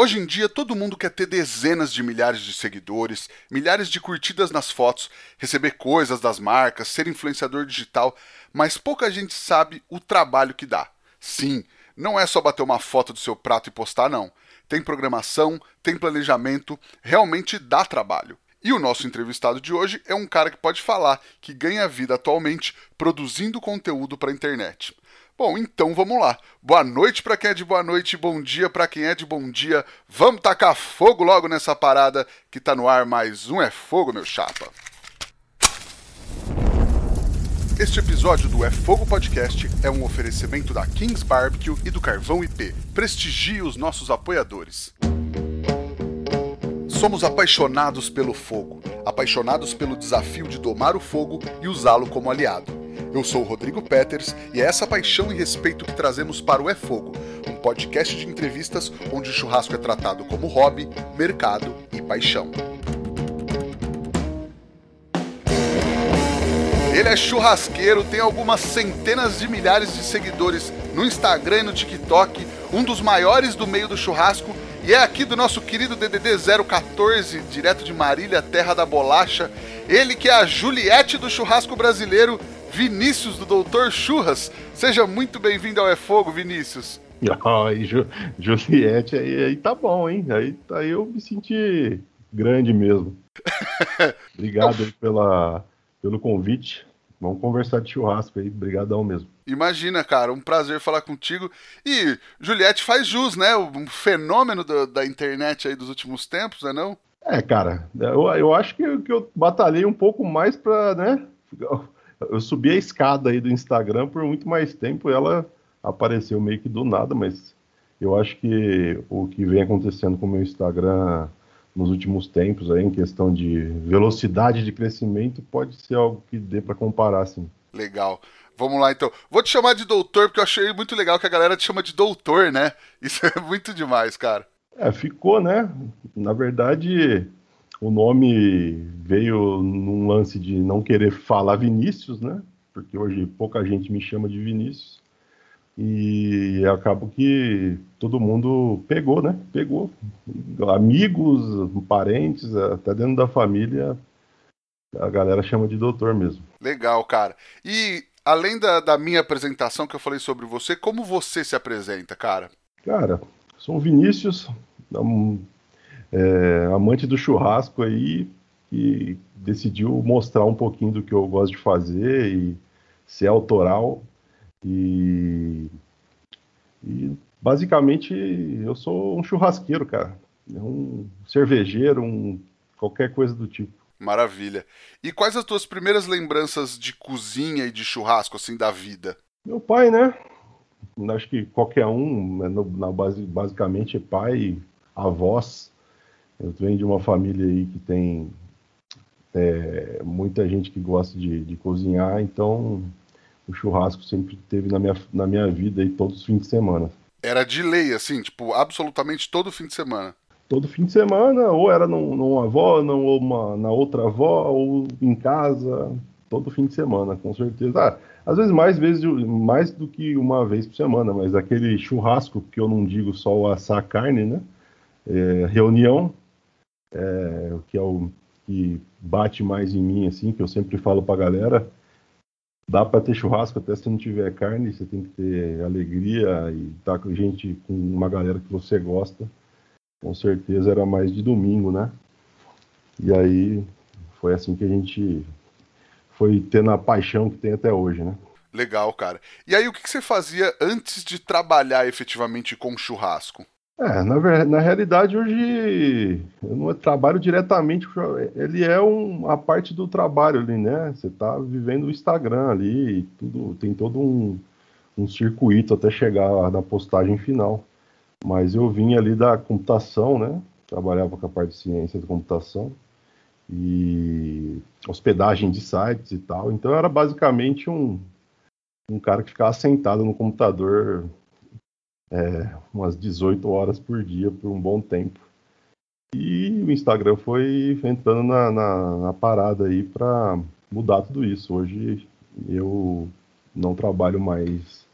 Hoje em dia, todo mundo quer ter dezenas de milhares de seguidores, milhares de curtidas nas fotos, receber coisas das marcas, ser influenciador digital, mas pouca gente sabe o trabalho que dá. Sim, não é só bater uma foto do seu prato e postar, não. Tem programação, tem planejamento, realmente dá trabalho. E o nosso entrevistado de hoje é um cara que pode falar que ganha vida atualmente produzindo conteúdo para a internet. Bom, então vamos lá. Boa noite para quem é de boa noite, bom dia para quem é de bom dia. Vamos tacar fogo logo nessa parada que tá no ar. Mais um é fogo, meu chapa. Este episódio do É Fogo Podcast é um oferecimento da Kings Barbecue e do Carvão IP. Prestigie os nossos apoiadores. Somos apaixonados pelo fogo, apaixonados pelo desafio de domar o fogo e usá-lo como aliado. Eu sou o Rodrigo Peters e é essa paixão e respeito que trazemos para o É Fogo, um podcast de entrevistas onde o churrasco é tratado como hobby, mercado e paixão. Ele é churrasqueiro, tem algumas centenas de milhares de seguidores no Instagram e no TikTok, um dos maiores do meio do churrasco e é aqui do nosso querido DDD 014, direto de Marília, terra da bolacha. Ele que é a Juliette do churrasco brasileiro Vinícius do Doutor Churras. Seja muito bem-vindo ao É Fogo, Vinícius. Ai, Ju, Juliette, aí, aí tá bom, hein? Aí, aí eu me senti grande mesmo. Obrigado pela, pelo convite. Vamos conversar de churrasco aí, brigadão mesmo. Imagina, cara, um prazer falar contigo. E Juliette faz jus, né? Um fenômeno do, da internet aí dos últimos tempos, né não? É, cara, eu, eu acho que, que eu batalhei um pouco mais pra, né? Eu subi a escada aí do Instagram por muito mais tempo, ela apareceu meio que do nada, mas eu acho que o que vem acontecendo com o meu Instagram nos últimos tempos aí, em questão de velocidade de crescimento, pode ser algo que dê para comparar, assim. Legal. Vamos lá então. Vou te chamar de doutor, porque eu achei muito legal que a galera te chama de doutor, né? Isso é muito demais, cara. É, ficou, né? Na verdade, o nome veio num lance de não querer falar Vinícius, né? Porque hoje pouca gente me chama de Vinícius. E acabo que todo mundo pegou, né? Pegou. Amigos, parentes, até dentro da família, a galera chama de doutor mesmo. Legal, cara. E além da, da minha apresentação que eu falei sobre você, como você se apresenta, cara? Cara, sou o Vinícius, é, amante do churrasco aí, que decidiu mostrar um pouquinho do que eu gosto de fazer e ser autoral. E, e basicamente eu sou um churrasqueiro, cara. Um cervejeiro, um qualquer coisa do tipo. Maravilha. E quais as tuas primeiras lembranças de cozinha e de churrasco, assim, da vida? Meu pai, né? Acho que qualquer um, né, na base, basicamente, pai, avós, eu venho de uma família aí que tem é, muita gente que gosta de, de, cozinhar, então o churrasco sempre teve na minha, na minha vida aí todos os fins de semana. Era de lei, assim, tipo, absolutamente todo fim de semana. Todo fim de semana, ou era num, numa avó, não, ou uma, na outra avó, ou em casa, todo fim de semana, com certeza. Ah, às vezes mais vezes mais do que uma vez por semana, mas aquele churrasco que eu não digo só o assar carne, né? É, reunião, é, que é o que bate mais em mim, assim, que eu sempre falo pra galera, dá para ter churrasco até se não tiver carne, você tem que ter alegria e estar tá com gente, com uma galera que você gosta. Com certeza era mais de domingo, né? E aí foi assim que a gente foi tendo a paixão que tem até hoje, né? Legal, cara. E aí o que você fazia antes de trabalhar efetivamente com churrasco? É, na, na realidade, hoje eu não trabalho diretamente, ele é um, a parte do trabalho ali, né? Você está vivendo o Instagram ali, tudo, tem todo um, um circuito até chegar na postagem final. Mas eu vim ali da computação, né? Trabalhava com a parte de ciência da computação e hospedagem de sites e tal. Então era basicamente um, um cara que ficava sentado no computador é, umas 18 horas por dia por um bom tempo. E o Instagram foi entrando na, na, na parada aí para mudar tudo isso. Hoje eu não trabalho mais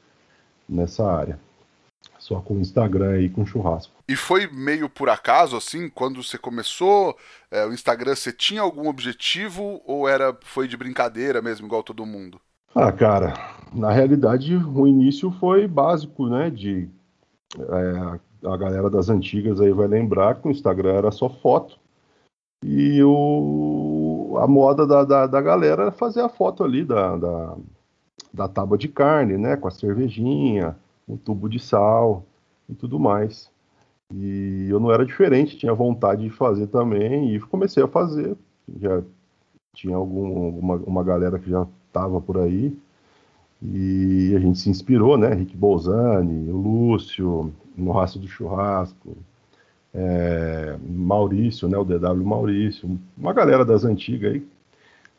nessa área. só com o Instagram e com churrasco. E foi meio por acaso, assim, quando você começou é, o Instagram, você tinha algum objetivo ou era foi de brincadeira mesmo, igual todo mundo? Ah, cara, na realidade o início foi básico, né? De é, a galera das antigas aí vai lembrar que o Instagram era só foto e o, a moda da, da, da galera era fazer a foto ali da, da, da tábua de carne, né? Com a cervejinha, o tubo de sal e tudo mais. E eu não era diferente, tinha vontade de fazer também e comecei a fazer. Já tinha algum, uma, uma galera que já estava por aí e a gente se inspirou, né? Rick Bolzani, o Lúcio, no Raço do Churrasco, é, Maurício, né? O DW Maurício, uma galera das antigas aí.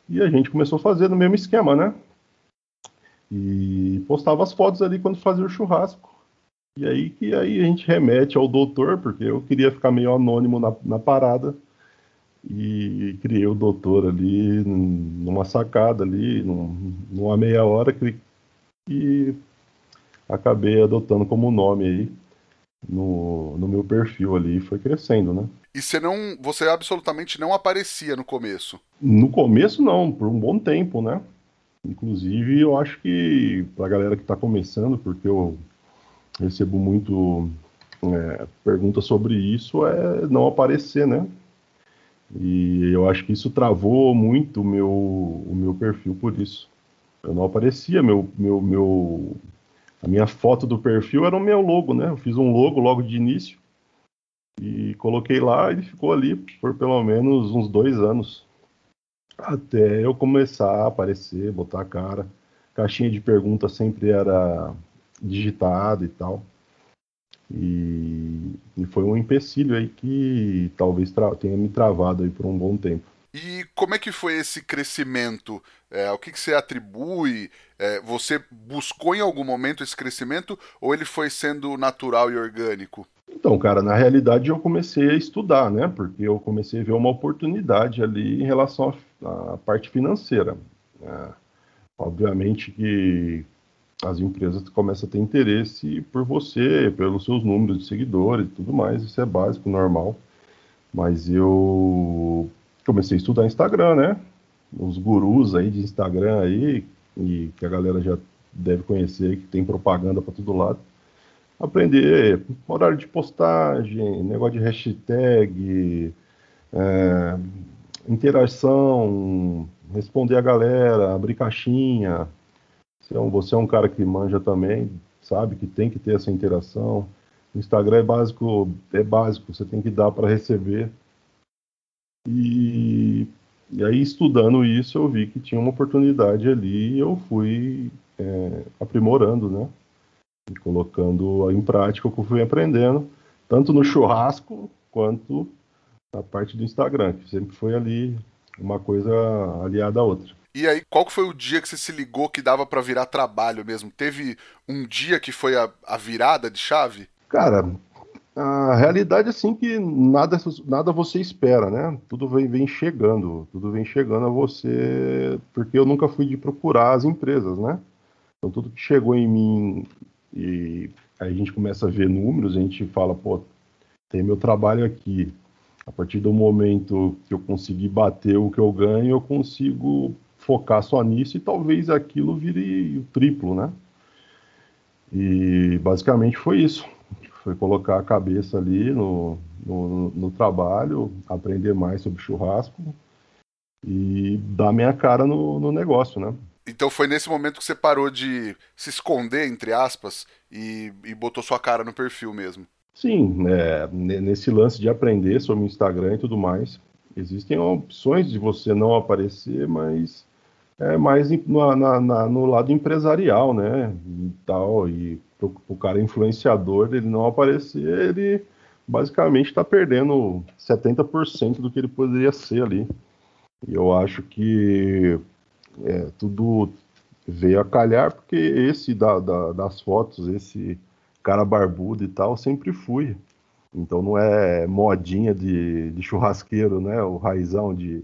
E a gente começou a fazer no mesmo esquema, né? E postava as fotos ali quando fazia o churrasco. E aí que aí a gente remete ao doutor, porque eu queria ficar meio anônimo na, na parada. E criei o doutor ali numa sacada ali, num, numa meia hora e acabei adotando como nome aí no, no meu perfil ali foi crescendo, né? E você não, você absolutamente não aparecia no começo? No começo não, por um bom tempo, né? Inclusive, eu acho que para a galera que está começando, porque eu recebo muito é, perguntas sobre isso, é não aparecer, né? E eu acho que isso travou muito o meu, o meu perfil por isso. Eu não aparecia, meu, meu, meu, a minha foto do perfil era o meu logo, né? Eu fiz um logo logo de início e coloquei lá e ficou ali por pelo menos uns dois anos. Até eu começar a aparecer, botar a cara. Caixinha de perguntas sempre era digitada e tal. E, e, foi um empecilho aí que talvez tenha me travado aí por um bom tempo. E como é que foi esse crescimento? É, o que, que você atribui? É, você buscou em algum momento esse crescimento ou ele foi sendo natural e orgânico? Então, cara, na realidade eu comecei a estudar, né? Porque eu comecei a ver uma oportunidade ali em relação à parte financeira. É, obviamente que as empresas começam a ter interesse por você, pelos seus números de seguidores e tudo mais, isso é básico, normal. Mas eu comecei a estudar Instagram, né? Os gurus aí de Instagram aí, e que a galera já deve conhecer, que tem propaganda para todo lado aprender horário de postagem, negócio de hashtag, é, interação, responder a galera, abrir caixinha. Você é, um, você é um cara que manja também, sabe que tem que ter essa interação. Instagram é básico, é básico, você tem que dar para receber. E, e, aí, estudando isso, eu vi que tinha uma oportunidade ali e eu fui é, aprimorando, né? e colocando em prática o que eu fui aprendendo, tanto no churrasco quanto na parte do Instagram, que sempre foi ali uma coisa aliada à outra. E aí, qual foi o dia que você se ligou que dava para virar trabalho mesmo? Teve um dia que foi a, a virada de chave? Cara, a realidade é assim que nada, nada você espera, né? Tudo vem, vem chegando, tudo vem chegando a você, porque eu nunca fui de procurar as empresas, né? Então tudo que chegou em mim e aí a gente começa a ver números, a gente fala, pô, tem meu trabalho aqui. A partir do momento que eu conseguir bater o que eu ganho, eu consigo focar só nisso e talvez aquilo vire o triplo, né? E basicamente foi isso. Foi colocar a cabeça ali no, no, no trabalho, aprender mais sobre churrasco e dar minha cara no, no negócio, né? Então foi nesse momento que você parou de se esconder, entre aspas, e, e botou sua cara no perfil mesmo. Sim, é, nesse lance de aprender sobre o Instagram e tudo mais, existem opções de você não aparecer, mas é mais na, na, no lado empresarial, né? E tal, e pro, o cara influenciador ele não aparecer, ele basicamente está perdendo 70% do que ele poderia ser ali. E eu acho que é, tudo veio a calhar, porque esse da, da, das fotos, esse cara barbudo e tal, sempre fui. Então não é modinha de, de churrasqueiro, né? O raizão de,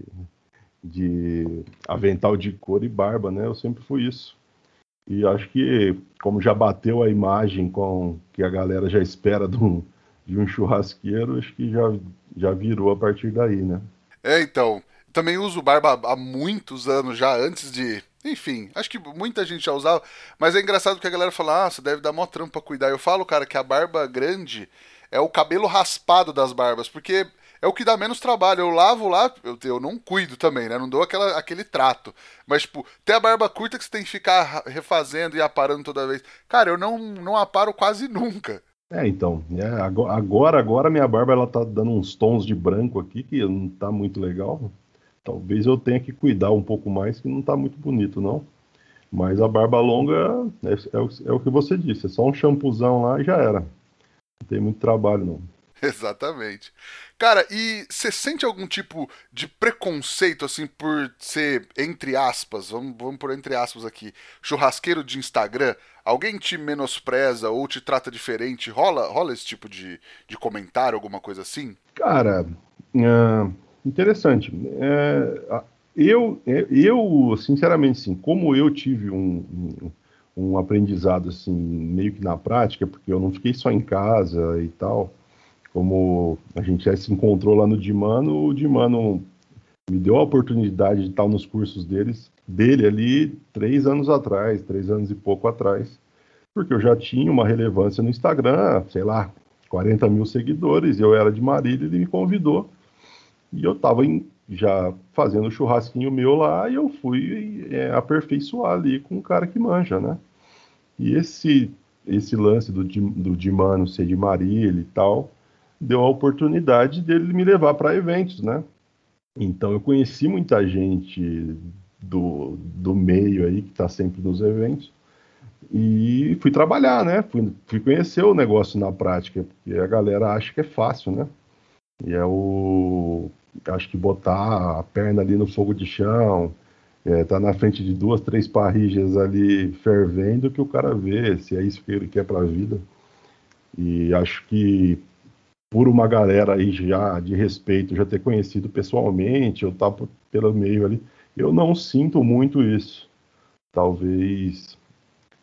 de avental de cor e barba, né? Eu sempre fui isso. E acho que, como já bateu a imagem com que a galera já espera de um, de um churrasqueiro, acho que já, já virou a partir daí, né? É, então. Também uso barba há muitos anos já, antes de. Enfim, acho que muita gente já usava. Mas é engraçado que a galera fala, ah, você deve dar mó trampo pra cuidar. Eu falo, cara, que a barba grande é o cabelo raspado das barbas, porque é o que dá menos trabalho. Eu lavo lá, eu, eu não cuido também, né? Não dou aquela, aquele trato. Mas, tipo, ter a barba curta que você tem que ficar refazendo e aparando toda vez. Cara, eu não, não aparo quase nunca. É, então, é, agora, agora minha barba ela tá dando uns tons de branco aqui que não tá muito legal. Talvez eu tenha que cuidar um pouco mais, que não tá muito bonito, não. Mas a barba longa é, é, é o que você disse, é só um shampoozão lá e já era. Não tem muito trabalho, não. Exatamente. Cara, e você sente algum tipo de preconceito, assim, por ser, entre aspas, vamos, vamos por entre aspas aqui, churrasqueiro de Instagram? Alguém te menospreza ou te trata diferente? Rola, rola esse tipo de, de comentário, alguma coisa assim? Cara, é, interessante. É, eu, eu, sinceramente, assim, como eu tive um, um, um aprendizado, assim, meio que na prática, porque eu não fiquei só em casa e tal como a gente já se encontrou lá no Dimano, o Dimano me deu a oportunidade de estar nos cursos deles, dele ali três anos atrás, três anos e pouco atrás, porque eu já tinha uma relevância no Instagram, sei lá, 40 mil seguidores, eu era de Marília, ele me convidou, e eu estava já fazendo o churrasquinho meu lá, e eu fui é, aperfeiçoar ali com o cara que manja, né? E esse, esse lance do, do Dimano ser de Marília e tal, deu a oportunidade dele me levar para eventos, né? Então eu conheci muita gente do, do meio aí que está sempre nos eventos e fui trabalhar, né? Fui, fui conhecer o negócio na prática, porque a galera acha que é fácil, né? E é o. Acho que botar a perna ali no fogo de chão, é, tá na frente de duas, três parrilhas ali fervendo, que o cara vê se é isso que ele quer para a vida. E acho que por uma galera aí já de respeito, já ter conhecido pessoalmente, eu tá pelo meio ali, eu não sinto muito isso. Talvez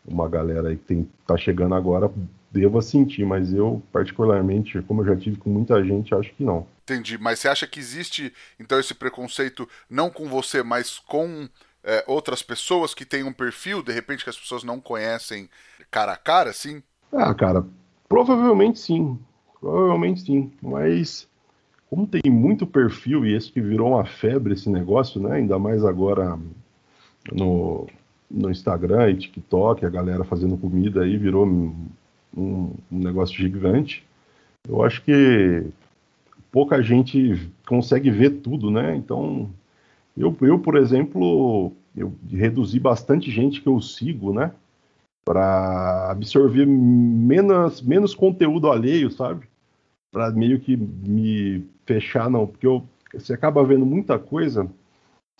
uma galera aí que tem, tá chegando agora deva sentir, mas eu, particularmente, como eu já tive com muita gente, acho que não. Entendi, mas você acha que existe, então, esse preconceito não com você, mas com é, outras pessoas que têm um perfil, de repente, que as pessoas não conhecem cara a cara, sim? Ah, cara, provavelmente sim. Provavelmente sim, mas como tem muito perfil e esse que virou uma febre esse negócio, né? Ainda mais agora no, no Instagram e TikTok, a galera fazendo comida aí virou um, um negócio gigante. Eu acho que pouca gente consegue ver tudo, né? Então, eu, eu por exemplo, eu reduzi bastante gente que eu sigo, né? Para absorver menos, menos conteúdo alheio, sabe? Para meio que me fechar, não, porque eu, você acaba vendo muita coisa,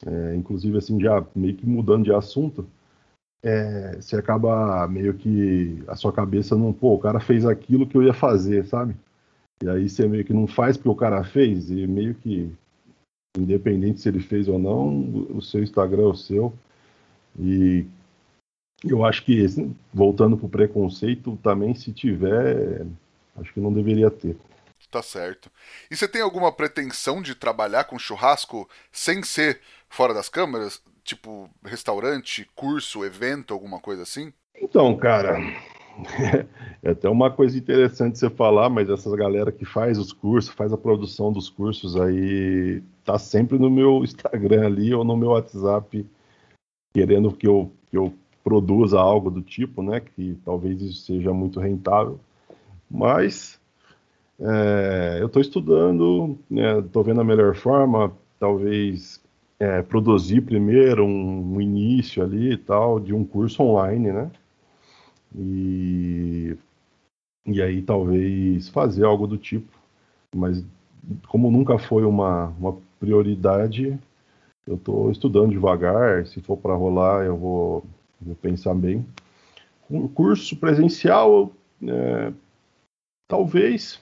é, inclusive assim, já meio que mudando de assunto, é, você acaba meio que a sua cabeça não, pô, o cara fez aquilo que eu ia fazer, sabe? E aí você meio que não faz porque o cara fez, e meio que, independente se ele fez ou não, o seu Instagram é o seu. E eu acho que, voltando pro preconceito, também se tiver, acho que não deveria ter. Tá certo. E você tem alguma pretensão de trabalhar com churrasco sem ser fora das câmeras? Tipo, restaurante, curso, evento, alguma coisa assim? Então, cara, é até uma coisa interessante você falar, mas essas galera que faz os cursos, faz a produção dos cursos aí, tá sempre no meu Instagram ali ou no meu WhatsApp, querendo que eu, que eu produza algo do tipo, né? Que talvez isso seja muito rentável. Mas é, eu estou estudando, estou né, vendo a melhor forma, talvez é, produzir primeiro um, um, início ali e tal, de um curso online, né? E, e aí talvez fazer algo do tipo. Mas como nunca foi uma, uma prioridade, eu estou estudando devagar. Se for para rolar, eu vou, vou, pensar bem. Um curso presencial, é, talvez,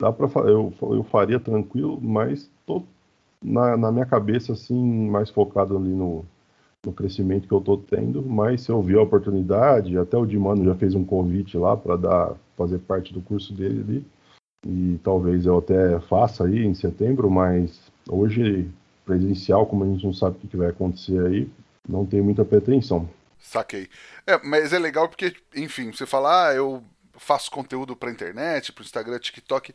dá para eu, eu faria tranquilo, mas tô na, na minha cabeça assim mais focado ali no, no crescimento que eu estou tendo, mas se eu vi a oportunidade, até o Dimano já fez um convite lá para dar fazer parte do curso dele ali, e talvez eu até faça aí em setembro, mas hoje presencial, como a gente não sabe o que vai acontecer aí, não tem muita pretensão. Saquei. É, mas é legal porque, enfim, você fala, ah, eu faço conteúdo pra internet, pro Instagram, TikTok,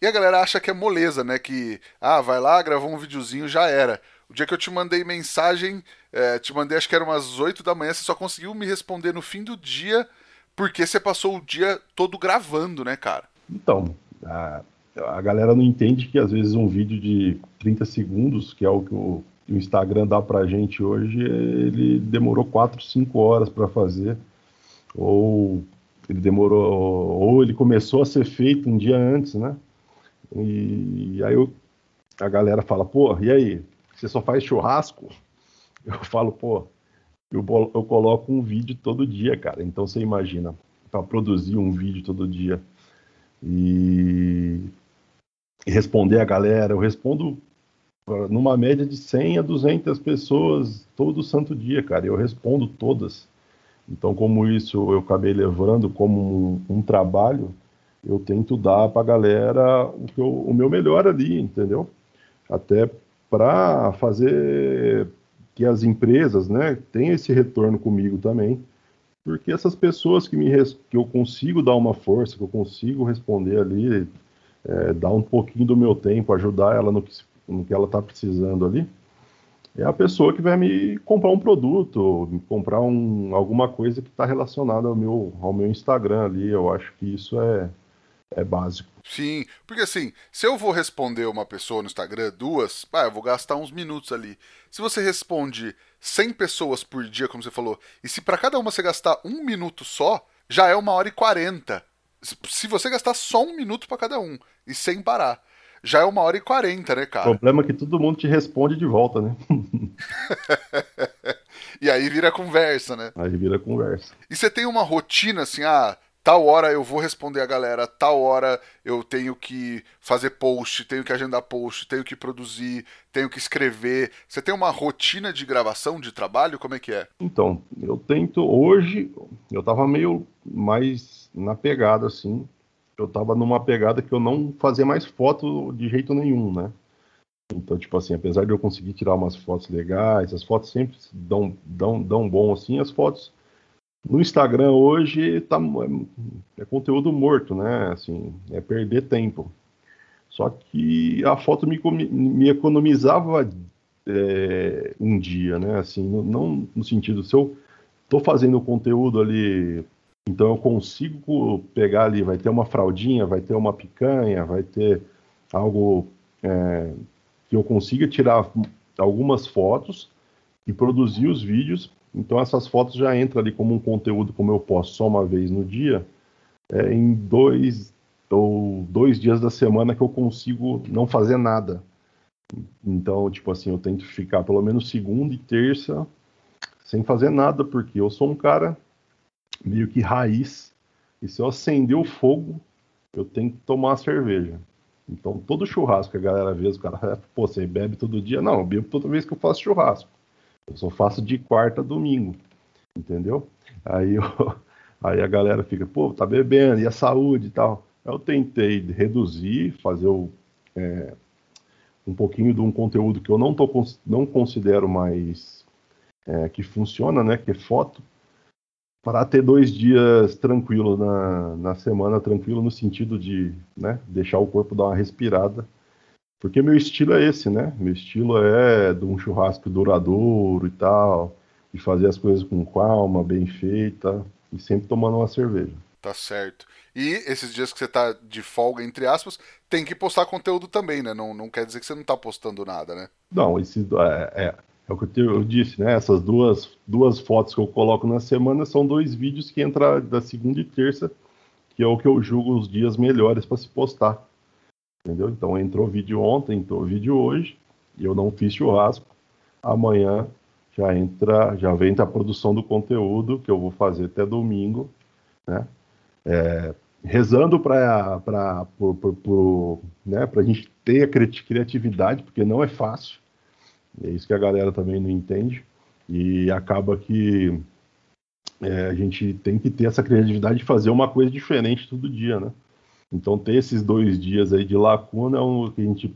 e a galera acha que é moleza, né? Que, ah, vai lá, gravou um videozinho, já era. O dia que eu te mandei mensagem, é, te mandei acho que era umas 8 da manhã, você só conseguiu me responder no fim do dia, porque você passou o dia todo gravando, né, cara? Então, a, a galera não entende que às vezes um vídeo de 30 segundos, que é o que o, o Instagram dá pra gente hoje, ele demorou 4, 5 horas para fazer. Ou ele demorou, ou ele começou a ser feito um dia antes, né? E, aí eu, a galera fala, pô, e aí? Você só faz churrasco? Eu falo, pô, eu, eu coloco um vídeo todo dia, cara. Então você imagina, para produzir um vídeo todo dia e, e responder a galera, eu respondo numa média de 100 a 200 pessoas todo santo dia, cara. Eu respondo todas. Então, como isso eu acabei levando como um, um trabalho, eu tento dar para a galera o, eu, o meu melhor ali, entendeu? Até para fazer que as empresas, né, tenham esse retorno comigo também, porque essas pessoas que me que eu consigo dar uma força, que eu consigo responder ali, é, dar um pouquinho do meu tempo, ajudar ela no que, no que ela está precisando ali, é a pessoa que vai me comprar um produto, comprar um, alguma coisa que está relacionada ao meu, ao meu Instagram ali. Eu acho que isso é, é básico. Sim, porque assim, se eu vou responder uma pessoa no Instagram, duas, ah, eu vou gastar uns minutos ali. Se você responde 100 pessoas por dia, como você falou, e se para cada uma você gastar um minuto só, já é uma hora e quarenta. Se você gastar só um minuto para cada um, e sem parar, já é uma hora e quarenta, né, cara? O problema é que todo mundo te responde de volta, né? e aí vira conversa, né? Aí vira conversa. E você tem uma rotina assim, ah tal hora eu vou responder a galera, tal hora eu tenho que fazer post, tenho que agendar post, tenho que produzir, tenho que escrever. Você tem uma rotina de gravação, de trabalho? Como é que é? Então, eu tento. Hoje, eu tava meio mais na pegada, assim. Eu tava numa pegada que eu não fazia mais foto de jeito nenhum, né? Então, tipo assim, apesar de eu conseguir tirar umas fotos legais, as fotos sempre dão, dão, dão bom, assim, as fotos no Instagram hoje tá, é, é conteúdo morto, né? Assim, é perder tempo. Só que a foto me, me economizava é, um dia, né? Assim, não no sentido, se eu tô fazendo conteúdo ali, então eu consigo pegar ali, vai ter uma fraldinha, vai ter uma picanha, vai ter algo é, que eu consiga tirar algumas fotos e produzir os vídeos então essas fotos já entram ali como um conteúdo, como eu posto só uma vez no dia, é, em dois ou dois dias da semana que eu consigo não fazer nada. Então, tipo assim, eu tento ficar pelo menos segunda e terça sem fazer nada, porque eu sou um cara meio que raiz. E se eu acender o fogo, eu tenho que tomar uma cerveja. Então, todo churrasco que a galera vê, os caras, pô, você bebe todo dia? Não, eu bebo toda vez que eu faço churrasco. Eu só faço de quarta a domingo, entendeu? Aí, eu, aí a galera fica, pô, tá bebendo, e a saúde e tal. Eu tentei reduzir, fazer o, é, um pouquinho de um conteúdo que eu não, tô, não considero mais é, que funciona, né? Que é foto, para ter dois dias tranquilo na, na semana, tranquilo no sentido de né, deixar o corpo dar uma respirada porque meu estilo é esse, né? Meu estilo é de um churrasco duradouro e tal, e fazer as coisas com calma, bem feita, e sempre tomando uma cerveja. Tá certo. E esses dias que você tá de folga, entre aspas, tem que postar conteúdo também, né? Não, não quer dizer que você não tá postando nada, né? Não, esse, é, é, é o que eu, disse, né? Essas duas, duas fotos que eu coloco na semana são dois vídeos que entram da segunda e terça, que é o que eu julgo os dias melhores para se postar entendeu? Então entrou vídeo ontem, entrou vídeo hoje, e eu não fiz churrasco. Amanhã já entra, já vem a produção do conteúdo que eu vou fazer até domingo, né? É, rezando para né, a gente ter a criatividade, porque não é fácil. É isso que a galera também não entende. E acaba que é, a gente tem que ter essa criatividade de fazer uma coisa diferente todo dia, né? Então ter esses dois dias aí de lacuna é um que a gente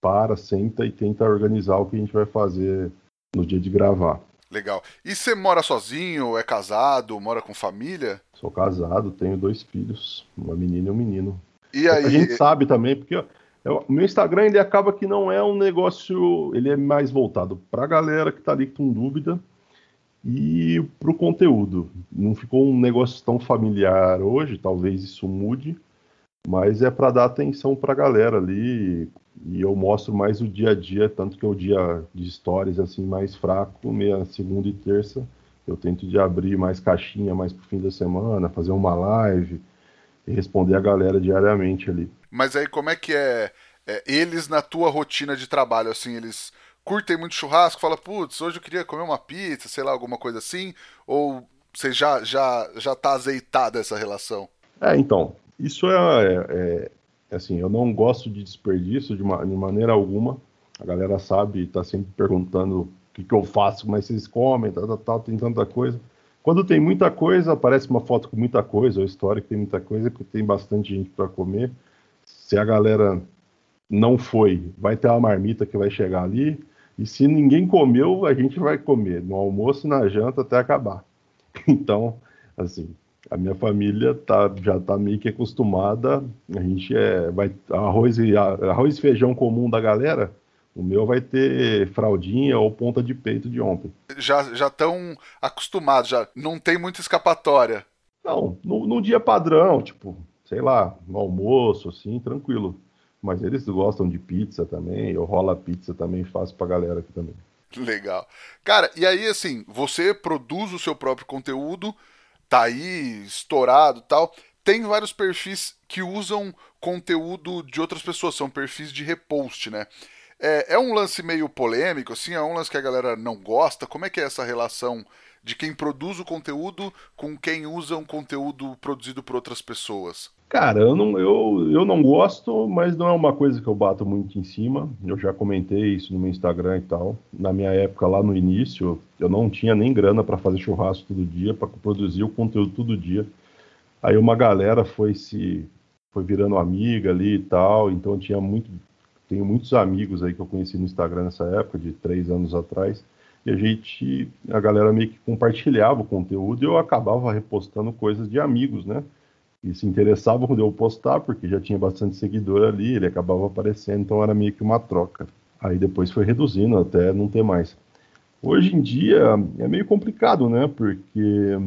para, senta e tenta organizar o que a gente vai fazer no dia de gravar. Legal. E você mora sozinho, é casado, mora com família? Sou casado, tenho dois filhos, uma menina e um menino. E aí? A gente sabe também, porque o meu Instagram ele acaba que não é um negócio, ele é mais voltado para a galera que está ali com dúvida e para o conteúdo. Não ficou um negócio tão familiar hoje, talvez isso mude, mas é para dar atenção para a galera ali e eu mostro mais o dia a dia, tanto que é o dia de stories assim mais fraco, meia segunda e terça, eu tento de abrir mais caixinha mais pro fim da semana, fazer uma live e responder a galera diariamente ali. Mas aí como é que é, é eles na tua rotina de trabalho, assim, eles curtem muito churrasco, fala, putz, hoje eu queria comer uma pizza, sei lá, alguma coisa assim, ou você já já já tá azeitada essa relação? É, então, isso é, é, é assim, eu não gosto de desperdício de, uma, de maneira alguma. A galera sabe, está sempre perguntando o que, que eu faço, mas vocês comem, tal, tal, tal, tem tanta coisa. Quando tem muita coisa, aparece uma foto com muita coisa, ou história que tem muita coisa, porque tem bastante gente para comer. Se a galera não foi, vai ter uma marmita que vai chegar ali. E se ninguém comeu, a gente vai comer no almoço e na janta até acabar. Então, assim, a minha família tá, já está meio que acostumada. A gente é, vai arroz e arroz e feijão comum da galera. O meu vai ter fraldinha ou ponta de peito de ontem. Já já estão acostumados, já não tem muita escapatória. Não, no, no, dia padrão, tipo, sei lá, no almoço, assim, tranquilo. Mas eles gostam de pizza também, eu rola pizza também, faço pra galera aqui também. Legal. Cara, e aí assim, você produz o seu próprio conteúdo, tá aí estourado tal. Tem vários perfis que usam conteúdo de outras pessoas, são perfis de repost, né? É, é um lance meio polêmico, assim, é um lance que a galera não gosta. Como é que é essa relação de quem produz o conteúdo com quem usa um conteúdo produzido por outras pessoas? Cara, eu não, eu, eu não gosto, mas não é uma coisa que eu bato muito em cima. Eu já comentei isso no meu Instagram e tal. Na minha época, lá no início, eu não tinha nem grana para fazer churrasco todo dia, para produzir o conteúdo todo dia. Aí uma galera foi se foi virando amiga ali e tal, então eu tinha muito tenho muitos amigos aí que eu conheci no Instagram nessa época, de três anos atrás, e a gente, a galera meio que compartilhava o conteúdo e eu acabava repostando coisas de amigos, né? e se interessavam quando eu postar, porque já tinha bastante seguidor ali, ele acabava aparecendo, então era meio que uma troca. Aí depois foi reduzindo até não ter mais. Hoje em dia é meio complicado, né? Porque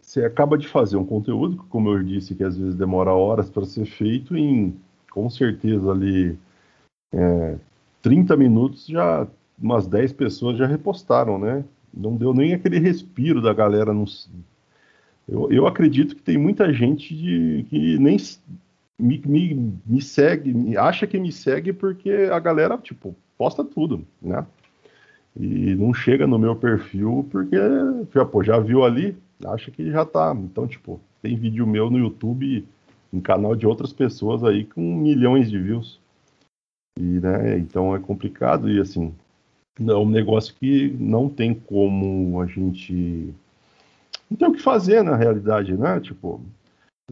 você acaba de fazer um conteúdo, que, como eu disse, que às vezes demora horas para ser feito, em com certeza ali é, 30 minutos já umas 10 pessoas já repostaram, né? Não deu nem aquele respiro da galera nos, eu, eu acredito que tem muita gente de, que nem me, me, me segue, me, acha que me segue porque a galera, tipo, posta tudo, né? E não chega no meu perfil porque já, pô, já viu ali, acha que já tá. Então, tipo, tem vídeo meu no YouTube, em canal de outras pessoas aí com milhões de views. E, né, então é complicado e assim, é um negócio que não tem como a gente não tem o que fazer na realidade, né? Tipo,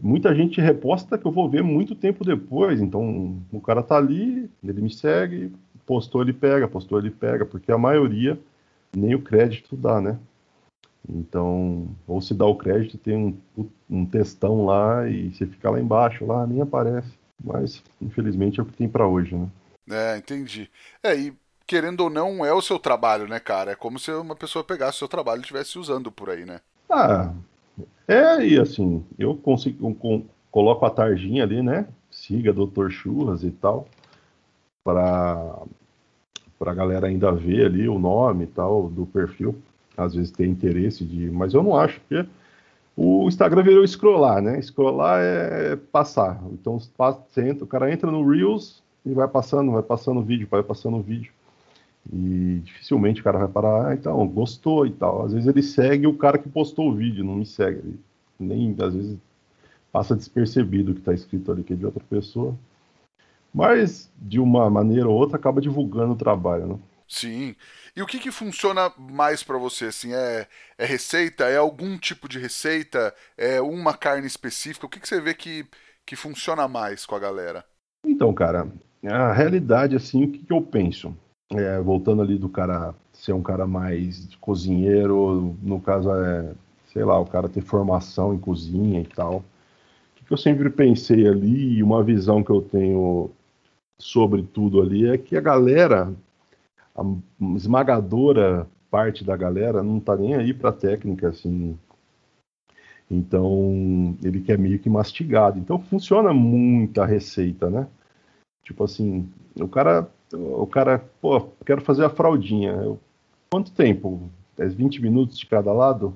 muita gente reposta que eu vou ver muito tempo depois. Então, o cara tá ali, ele me segue, postou, ele pega, postou, ele pega, porque a maioria nem o crédito dá, né? Então, ou se dá o crédito, tem um, um textão lá e você fica lá embaixo, lá nem aparece. Mas, infelizmente, é o que tem para hoje, né? É, entendi. É, e querendo ou não, é o seu trabalho, né, cara? É como se uma pessoa pegasse o seu trabalho e estivesse usando por aí, né? Ah, é, e assim, eu consigo, com, coloco a tarjinha ali, né? Siga Dr. Churras e tal, para a galera ainda ver ali o nome e tal do perfil. Às vezes tem interesse de. Mas eu não acho, porque o Instagram virou scrollar, né? Scrollar é passar. Então você entra, o cara entra no Reels e vai passando, vai passando o vídeo, vai passando o vídeo. E dificilmente o cara vai parar, ah, então, gostou e tal. Às vezes ele segue o cara que postou o vídeo, não me segue. Ele nem, às vezes, passa despercebido o que está escrito ali, que é de outra pessoa. Mas, de uma maneira ou outra, acaba divulgando o trabalho, né? Sim. E o que, que funciona mais para você? Assim, é, é receita? É algum tipo de receita? É uma carne específica? O que, que você vê que, que funciona mais com a galera? Então, cara, a realidade, assim, o que, que eu penso? É, voltando ali do cara ser um cara mais cozinheiro, no caso é, sei lá, o cara ter formação em cozinha e tal. O que, eu sempre pensei ali, e uma visão que eu tenho sobre tudo ali, é que a galera a esmagadora parte da galera não tá nem aí pra técnica, assim. Então, ele quer meio que mastigado. Então, funciona muito a receita, né? Tipo assim, o cara, o cara, pô, quero fazer a fraldinha. Eu, quanto tempo? É 20 minutos de cada lado?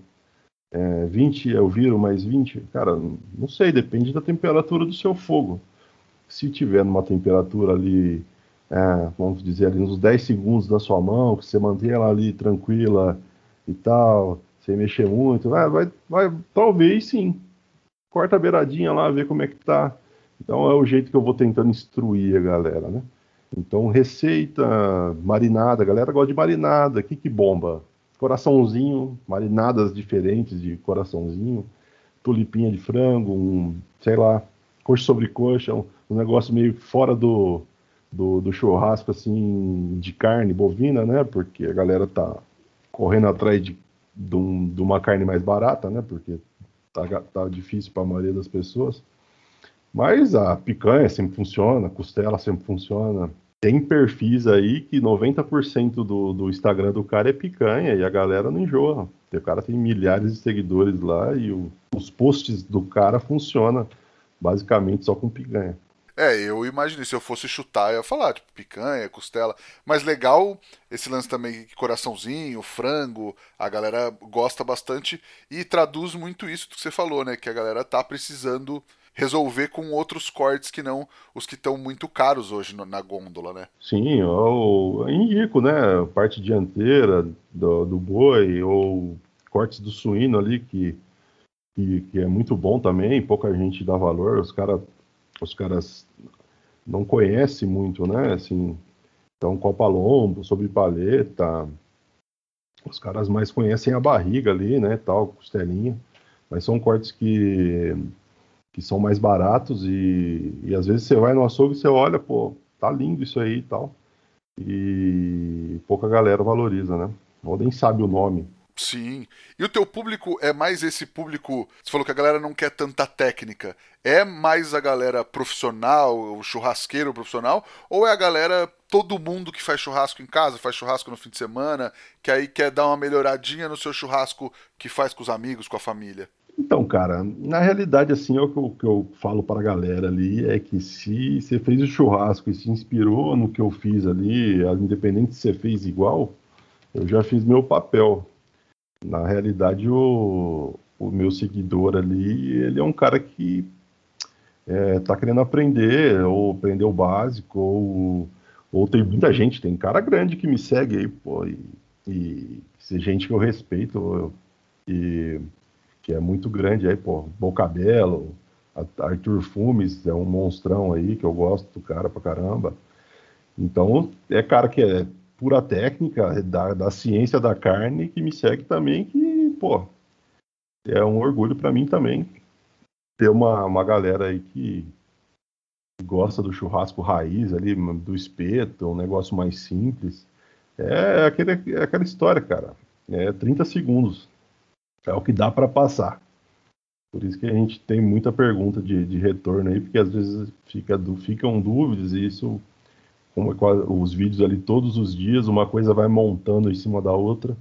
É, 20 eu viro mais 20? Cara, não sei, depende da temperatura do seu fogo. Se tiver numa temperatura ali é, vamos dizer ali, uns 10 segundos da sua mão, que você mantém ela ali tranquila e tal, sem mexer muito, vai, vai, vai, talvez sim. Corta a beiradinha lá, vê como é que tá. Então é o jeito que eu vou tentando instruir a galera, né? Então, receita marinada, a galera gosta de marinada, que que bomba? Coraçãozinho, marinadas diferentes de coraçãozinho, tulipinha de frango, um, sei lá, coxa sobre coxa, um, um negócio meio fora do, do, do churrasco assim de carne bovina, né? Porque a galera tá correndo atrás de, de, um, de uma carne mais barata, né? Porque tá, tá difícil para a maioria das pessoas. Mas a picanha sempre funciona, a costela sempre funciona. Tem perfis aí que 90% do, do Instagram do cara é picanha e a galera não enjoa. O cara tem milhares de seguidores lá e o, os posts do cara funcionam basicamente só com picanha. É, eu imaginei, se eu fosse chutar, eu ia falar, tipo, picanha, costela. Mas legal esse lance também, coraçãozinho, frango, a galera gosta bastante e traduz muito isso que você falou, né? Que a galera tá precisando resolver com outros cortes que não os que estão muito caros hoje na gôndola, né? Sim, eu indico, né? Parte dianteira do, do boi ou cortes do suíno ali que, que, que, é muito bom também, pouca gente dá valor, os caras os caras não conhecem muito, né? Assim, então, Copa Lombo, sobre paleta, os caras mais conhecem a barriga ali, né? Tal, costelinha, mas são cortes que, que são mais baratos e, e às vezes você vai no açougue e você olha, pô, tá lindo isso aí e tal. E pouca galera valoriza, né? Ou nem sabe o nome. Sim. E o teu público é mais esse público. Você falou que a galera não quer tanta técnica. É mais a galera profissional, o churrasqueiro profissional? Ou é a galera, todo mundo que faz churrasco em casa, faz churrasco no fim de semana, que aí quer dar uma melhoradinha no seu churrasco que faz com os amigos, com a família? Então, cara, na realidade, assim, é o que eu, que eu falo para a galera ali é que se você fez o churrasco e se inspirou no que eu fiz ali, independente se você fez igual, eu já fiz meu papel. Na realidade, o, o meu seguidor ali, ele é um cara que é, tá querendo aprender, ou aprender o básico, ou, ou tem muita gente, tem cara grande que me segue aí, pô, e, e gente que eu respeito, e que é muito grande aí, pô, Bocabelo, Arthur Fumes é um monstrão aí, que eu gosto do cara pra caramba. Então, é cara que é pura técnica da, da ciência da carne que me segue também, que, pô, é um orgulho para mim também ter uma, uma galera aí que gosta do churrasco raiz ali, do espeto, um negócio mais simples. É, aquele, é aquela história, cara. É 30 segundos. É o que dá para passar. Por isso que a gente tem muita pergunta de, de retorno aí, porque às vezes fica, ficam dúvidas e isso como é os vídeos ali todos os dias, uma coisa vai montando em cima da outra.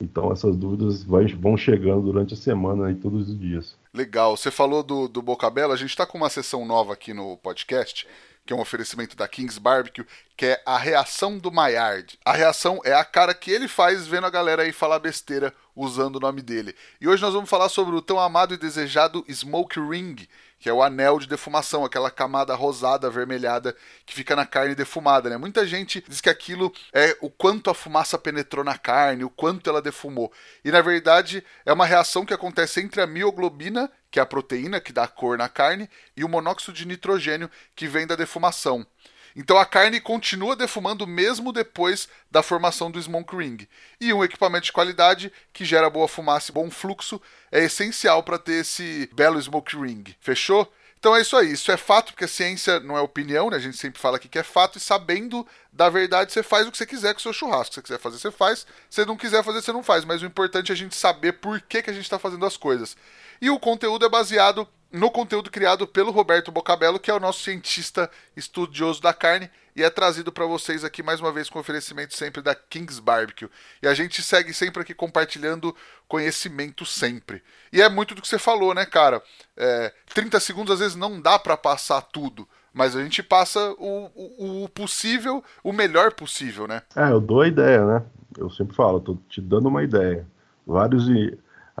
Então essas dúvidas vão chegando durante a semana aí todos os dias. Legal. Você falou do, do Bocabela, a gente está com uma sessão nova aqui no podcast, que é um oferecimento da Kings Barbecue, que é a reação do Maillard. A reação é a cara que ele faz vendo a galera aí falar besteira usando o nome dele. E hoje nós vamos falar sobre o tão amado e desejado Smoke Ring, que é o anel de defumação, aquela camada rosada, avermelhada que fica na carne defumada, né? Muita gente diz que aquilo é o quanto a fumaça penetrou na carne, o quanto ela defumou. E na verdade é uma reação que acontece entre a mioglobina, que é a proteína que dá cor na carne, e o monóxido de nitrogênio que vem da defumação. Então a carne continua defumando mesmo depois da formação do smoke ring. E um equipamento de qualidade que gera boa fumaça e bom fluxo é essencial para ter esse belo smoke ring. Fechou? Então é isso aí, isso é fato, porque a ciência não é opinião, né? A gente sempre fala aqui que é fato, e sabendo da verdade, você faz o que você quiser com o seu churrasco. Se você quiser fazer, você faz. Se não quiser fazer, você não faz. Mas o importante é a gente saber por que, que a gente está fazendo as coisas. E o conteúdo é baseado no conteúdo criado pelo Roberto Bocabello, que é o nosso cientista estudioso da carne, e é trazido para vocês aqui mais uma vez com oferecimento sempre da Kings Barbecue. E a gente segue sempre aqui compartilhando conhecimento sempre. E é muito do que você falou, né, cara? É, 30 segundos às vezes não dá para passar tudo. Mas a gente passa o, o, o, possível, o melhor possível, né? É, eu dou a ideia, né? Eu sempre falo, tô te dando uma ideia. Vários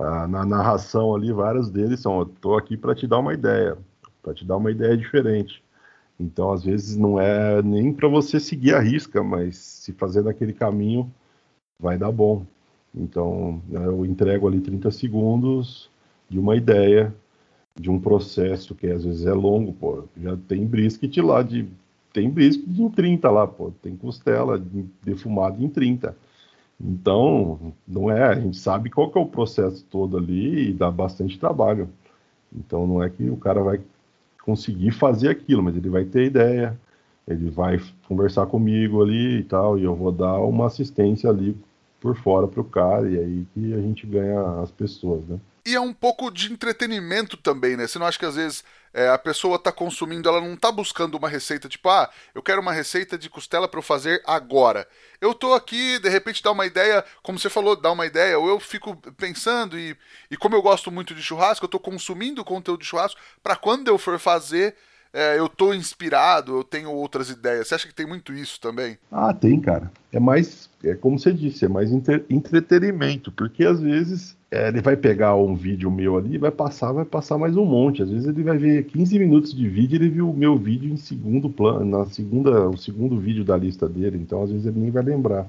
ah, na narração ali, vários deles são: estou aqui para te dar uma ideia, para te dar uma ideia diferente. Então, às vezes, não é nem para você seguir a risca, mas se fazer naquele caminho, vai dar bom. Então, eu entrego ali 30 segundos de uma ideia, de um processo que às vezes é longo, pô. Já tem brisket lá de. Tem brisket em 30 lá, pô. Tem costela defumada em 30. Então, não é, a gente sabe qual que é o processo todo ali e dá bastante trabalho. Então, não é que o cara vai conseguir fazer aquilo, mas ele vai ter ideia, ele vai conversar comigo ali e tal, e eu vou dar uma assistência ali por fora para o cara, e aí que a gente ganha as pessoas, né? E é um pouco de entretenimento também, né? Você não acha que às vezes é, a pessoa está consumindo, ela não está buscando uma receita tipo, ah, eu quero uma receita de costela para eu fazer agora. Eu tô aqui, de repente dá uma ideia, como você falou, dá uma ideia, ou eu fico pensando e, e como eu gosto muito de churrasco, eu estou consumindo conteúdo de churrasco para quando eu for fazer, é, eu tô inspirado, eu tenho outras ideias. Você acha que tem muito isso também? Ah, tem, cara. É mais, é como você disse, é mais entre, entretenimento, porque às vezes é, ele vai pegar um vídeo meu ali, vai passar, vai passar mais um monte. Às vezes ele vai ver 15 minutos de vídeo, ele viu o meu vídeo em segundo plano, na segunda, o segundo vídeo da lista dele, então às vezes ele nem vai lembrar.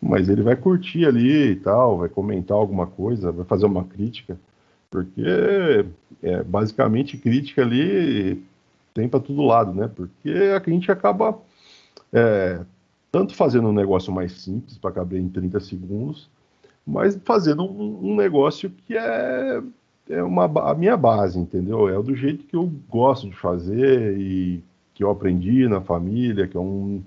Mas ele vai curtir ali e tal, vai comentar alguma coisa, vai fazer uma crítica, porque é, basicamente crítica ali tem para todo lado, né? Porque a gente acaba é, tanto fazendo um negócio mais simples para caber em 30 segundos, mas fazendo um, um negócio que é, é uma, a minha base, entendeu? É do jeito que eu gosto de fazer e que eu aprendi na família, que é um,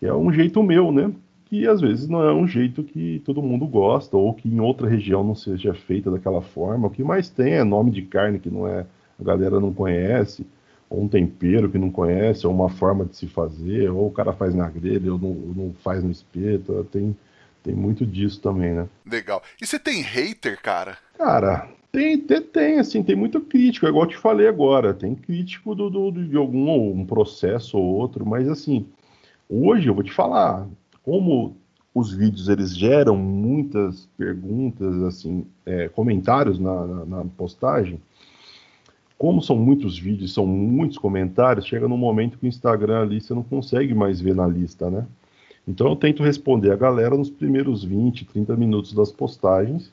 que é um jeito meu, né? Que às vezes não é um jeito que todo mundo gosta, ou que em outra região não seja feita daquela forma. O que mais tem é nome de carne que não é, a galera não conhece ou um tempero que não conhece, ou uma forma de se fazer, ou o cara faz na grelha, ou não, ou não faz no espeto, tem, tem muito disso também, né? Legal. E você tem hater, cara? Cara, tem, tem, tem, assim, tem muito crítico, é igual eu te falei agora, tem crítico do, do, de algum um processo ou outro, mas assim, hoje eu vou te falar, como os vídeos eles geram muitas perguntas, assim, é, comentários na, na, na postagem, como são muitos vídeos, são muitos comentários, chega num momento que o Instagram ali você não consegue mais ver na lista, né? Então eu tento responder a galera nos primeiros 20, 30 minutos das postagens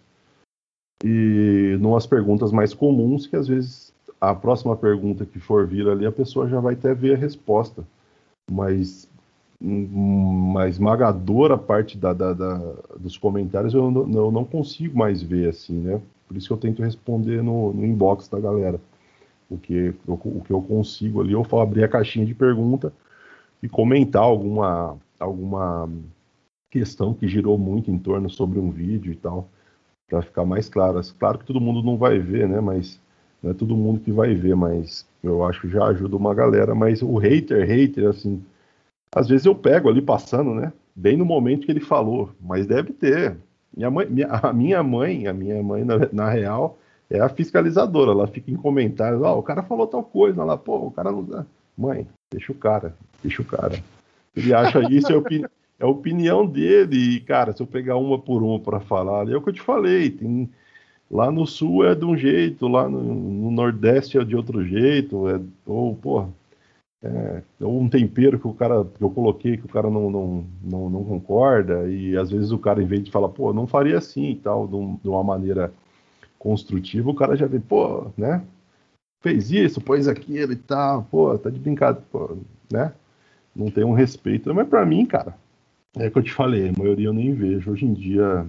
e numas perguntas mais comuns que às vezes a próxima pergunta que for vir ali a pessoa já vai até ver a resposta. Mas uma esmagadora parte da, da, da, dos comentários eu não, eu não, consigo mais ver assim, né? Por isso que eu tento responder no, no inbox da galera o que, o, o que eu consigo ali, eu vou abrir a caixinha de pergunta e comentar alguma, alguma questão que girou muito em torno sobre um vídeo e tal, para ficar mais claro. Claro que todo mundo não vai ver, né? Mas não é todo mundo que vai ver, mas eu acho que já ajuda uma galera. Mas o hater, hater, assim, às vezes eu pego ali passando, né? Bem no momento que ele falou, mas deve ter. Minha mãe, minha, a minha mãe, a minha mãe, na, na real, é a fiscalizadora, ela fica em comentários, ó, oh, o cara falou tal coisa lá, pô, o cara não dá. Mãe, deixa o cara, deixa o cara. Ele acha isso, é, opini... é opinião dele, e, cara, se eu pegar uma por uma para falar, é o que eu te falei, tem... lá no sul é de um jeito, lá no, no nordeste é de outro jeito, é... ou, porra, é, ou um tempero que o cara que eu coloquei que o cara não, não, não, não, concorda, e às vezes o cara, em vez de falar, pô, não faria assim e tal, de, um, de uma maneira construtivo, o cara já vê, pô, né? Fez isso, pôs aquilo e tal, pô, tá de brincadeira, pô, né? Não tem um respeito. Mas para mim, cara, é que eu te falei, a maioria eu nem vejo. Hoje em dia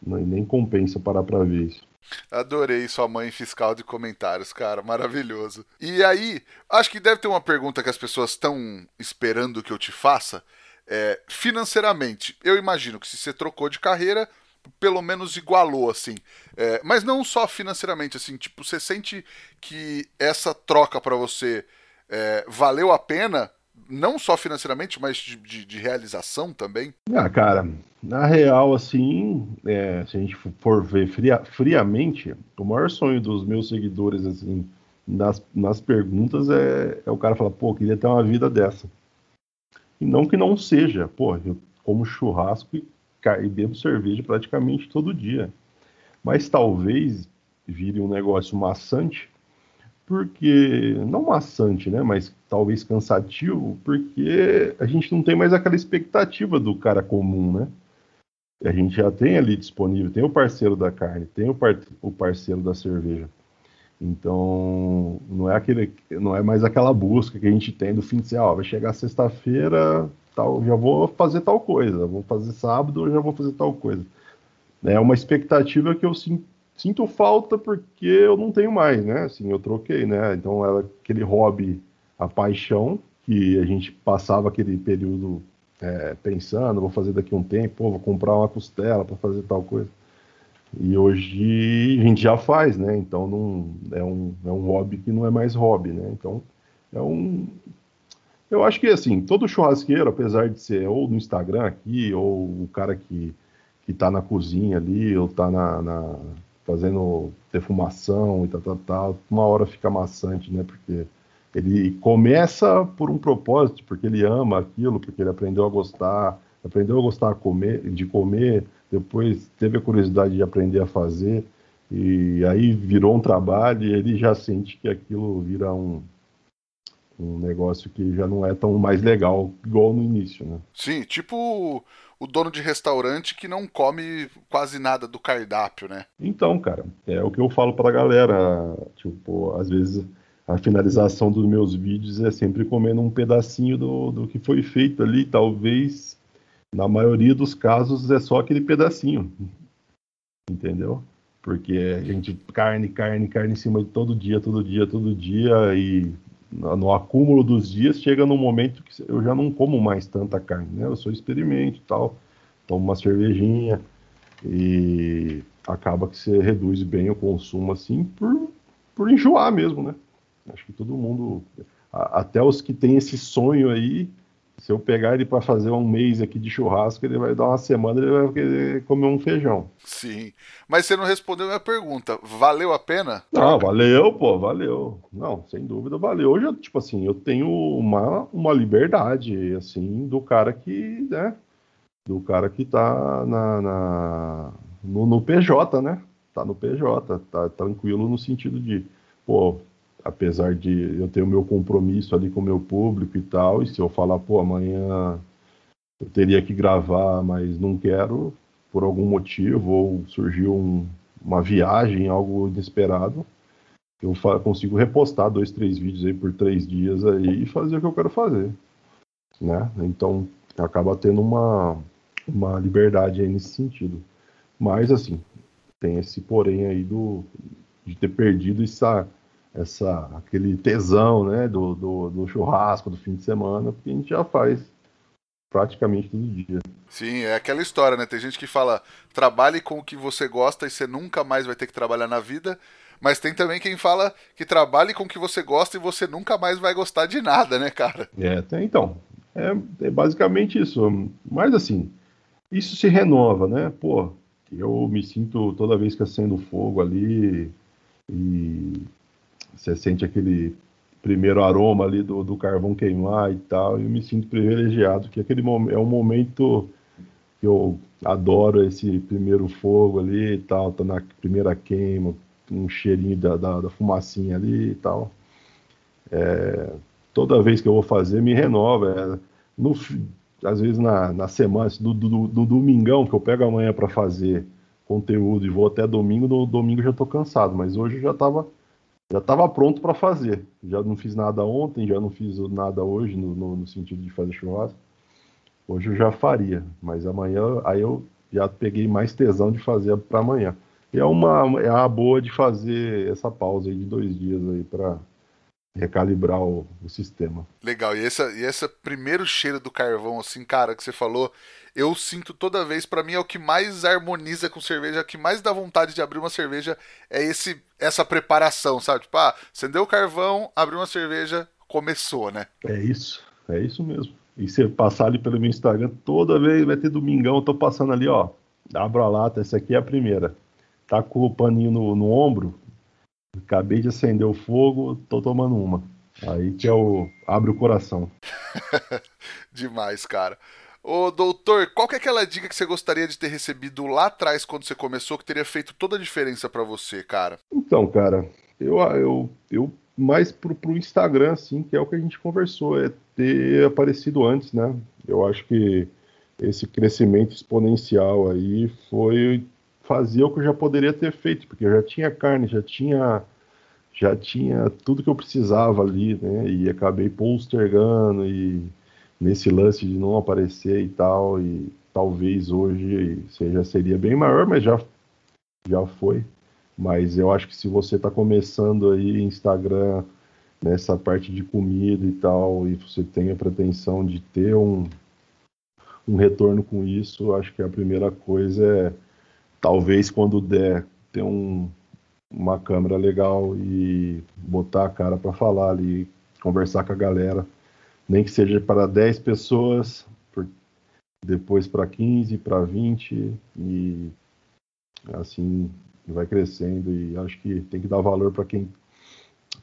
nem compensa parar pra ver isso. Adorei sua mãe fiscal de comentários, cara, maravilhoso. E aí, acho que deve ter uma pergunta que as pessoas estão esperando que eu te faça. É, financeiramente, eu imagino que se você trocou de carreira, pelo menos igualou, assim. É, mas não só financeiramente, assim, tipo, você sente que essa troca para você é, valeu a pena, não só financeiramente, mas de, de, de, realização também? Ah, cara, na real, assim, é, se a gente for ver fria, friamente, o maior sonho dos meus seguidores, assim, nas, nas perguntas é, é o cara falar, pô, queria ter uma vida dessa. E não que não seja, pô, eu como churrasco e, e bebo cerveja praticamente todo dia. Mas talvez vire um negócio maçante, porque não maçante, né, mas talvez cansativo, porque a gente não tem mais aquela expectativa do cara comum, né? A gente já tem ali disponível, tem o parceiro da carne, tem o, par o parceiro da cerveja. Então, não é aquele, não é mais aquela busca que a gente tem do fim de semana, vai chegar sexta-feira, tal, já vou fazer tal coisa, vou fazer sábado, já vou fazer tal coisa. É uma expectativa que eu sinto, sinto falta porque eu não tenho mais, né? Assim, eu troquei, né? Então, era aquele hobby, a paixão, que a gente passava aquele período é, pensando, vou fazer daqui um tempo, vou comprar uma costela para fazer tal coisa. E hoje a gente já faz, né? Então não é um, é um hobby que não é mais hobby, né? Então é um. Eu acho que assim, todo churrasqueiro, apesar de ser ou no Instagram aqui, ou o cara que, que tá na cozinha ali, ou tá na, na fazendo defumação e tal, tal, tal, uma hora fica maçante, né? Porque ele começa por um propósito, porque ele ama aquilo, porque ele aprendeu a gostar, aprendeu a gostar de comer, de comer depois teve a curiosidade de aprender a fazer, e aí virou um trabalho e ele já sente que aquilo vira um, um negócio que já não é tão mais legal igual no início, né? Sim, tipo o dono de restaurante que não come quase nada do cardápio, né? Então, cara, é o que eu falo pra galera, tipo, às vezes a finalização dos meus vídeos é sempre comendo um pedacinho do, do que foi feito ali, talvez na maioria dos casos é só aquele pedacinho. Entendeu? Porque a gente carne, carne, carne em cima de todo dia, todo dia, todo dia e no acúmulo dos dias chega num momento que eu já não como mais tanta carne, né? Eu sou experimente e tal, tomo uma cervejinha e acaba que você reduz bem o consumo assim por, por enjoar mesmo, né? Acho que todo mundo, até os que têm esse sonho aí, se eu pegar ele para fazer um mês aqui de churrasco, ele vai dar uma semana, ele vai querer comer um feijão. Sim. Mas você não respondeu a minha pergunta. Valeu a pena? Não, valeu, pô, valeu. Não, sem dúvida valeu. Hoje, tipo assim, eu tenho uma, uma liberdade, assim, do cara que, né? Do cara que tá na, na no, no PJ, né? Tá no PJ, tá tranquilo no sentido de, pô, apesar de eu ter o meu compromisso ali com o meu público e tal, e se eu falar, pô, amanhã eu teria que gravar, mas não quero, por algum motivo, ou surgiu um, uma viagem, algo inesperado, eu consigo repostar dois, três vídeos aí por três dias aí e fazer o que eu quero fazer, né? Então, acaba tendo uma, uma liberdade aí nesse sentido. Mas, assim, tem esse porém aí do, de ter perdido essa essa aquele tesão né, do, do, do, churrasco do fim de semana, porque a gente já faz praticamente todo dia. Sim, é aquela história, né? Tem gente que fala trabalhe com o que você gosta e você nunca mais vai ter que trabalhar na vida. Mas tem também quem fala que trabalhe com o que você gosta e você nunca mais vai gostar de nada, né, cara? É, tem, então. É, é basicamente isso. Mas assim, isso se renova, né? Pô, eu me sinto toda vez que acendo fogo ali e você sente aquele primeiro aroma ali do, do carvão queimar e tal, e eu me sinto privilegiado, que aquele é um momento que eu adoro esse primeiro fogo ali e tal, tá na primeira queima, um cheirinho da, da, da fumacinha ali e tal. É, toda vez que eu vou fazer, me renova. É, no, às vezes na, na semana, do, do, do domingão, que eu pego amanhã para fazer conteúdo e vou até domingo, no domingo já estou cansado, mas hoje eu já estava já estava pronto para fazer. Já não fiz nada ontem, já não fiz nada hoje no, no, no, sentido de fazer churrasco. Hoje eu já faria, mas amanhã aí eu já peguei mais tesão de fazer para amanhã. E é uma é a boa de fazer essa pausa de dois dias aí para recalibrar o, o, sistema. Legal. E esse, e esse primeiro cheiro do carvão, assim, cara, que você falou, eu sinto toda vez, para mim é o que mais harmoniza com cerveja, o que mais dá vontade de abrir uma cerveja é esse essa preparação, sabe? Tipo, ah, acendeu o carvão, abriu uma cerveja, começou, né? É isso, é isso mesmo. E você passar ali pelo meu Instagram, toda vez vai ter domingão, eu tô passando ali, ó, abro a lata, essa aqui é a primeira. Tá com o paninho no, no ombro, acabei de acender o fogo, tô tomando uma. Aí que é o abre o coração. Demais, cara. Ô, doutor, qual que é aquela dica que você gostaria de ter recebido lá atrás quando você começou que teria feito toda a diferença para você, cara? Então, cara, eu, eu, eu mais pro, pro Instagram, assim, que é o que a gente conversou, é ter aparecido antes, né? Eu acho que esse crescimento exponencial aí foi fazer o que eu já poderia ter feito, porque eu já tinha carne, já tinha já tinha tudo que eu precisava ali, né? E acabei postergando e nesse lance de não aparecer e tal, e talvez hoje seja seria bem maior, mas já já foi. Mas eu acho que se você está começando aí Instagram nessa parte de comida e tal, e você tem a pretensão de ter um, um retorno com isso, acho que a primeira coisa é talvez quando der ter um, uma câmera legal e botar a cara para falar ali, conversar com a galera, nem que seja para 10 pessoas, depois para 15, para 20 e assim vai crescendo e acho que tem que dar valor para quem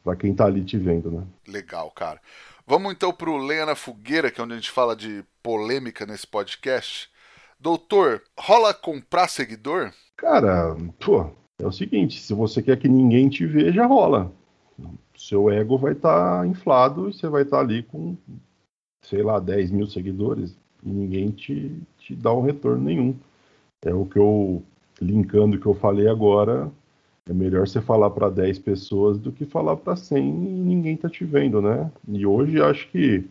para quem tá ali te vendo, né? Legal, cara. Vamos então pro Lenha na Fogueira, que é onde a gente fala de polêmica nesse podcast. Doutor, rola comprar seguidor? Cara, pô, é o seguinte, se você quer que ninguém te veja, rola. Seu ego vai estar tá inflado e você vai estar tá ali com, sei lá, 10 mil seguidores e ninguém te, te dá um retorno nenhum. É o que eu, linkando o que eu falei agora, é melhor você falar para 10 pessoas do que falar para 100 e ninguém tá te vendo, né? E hoje acho que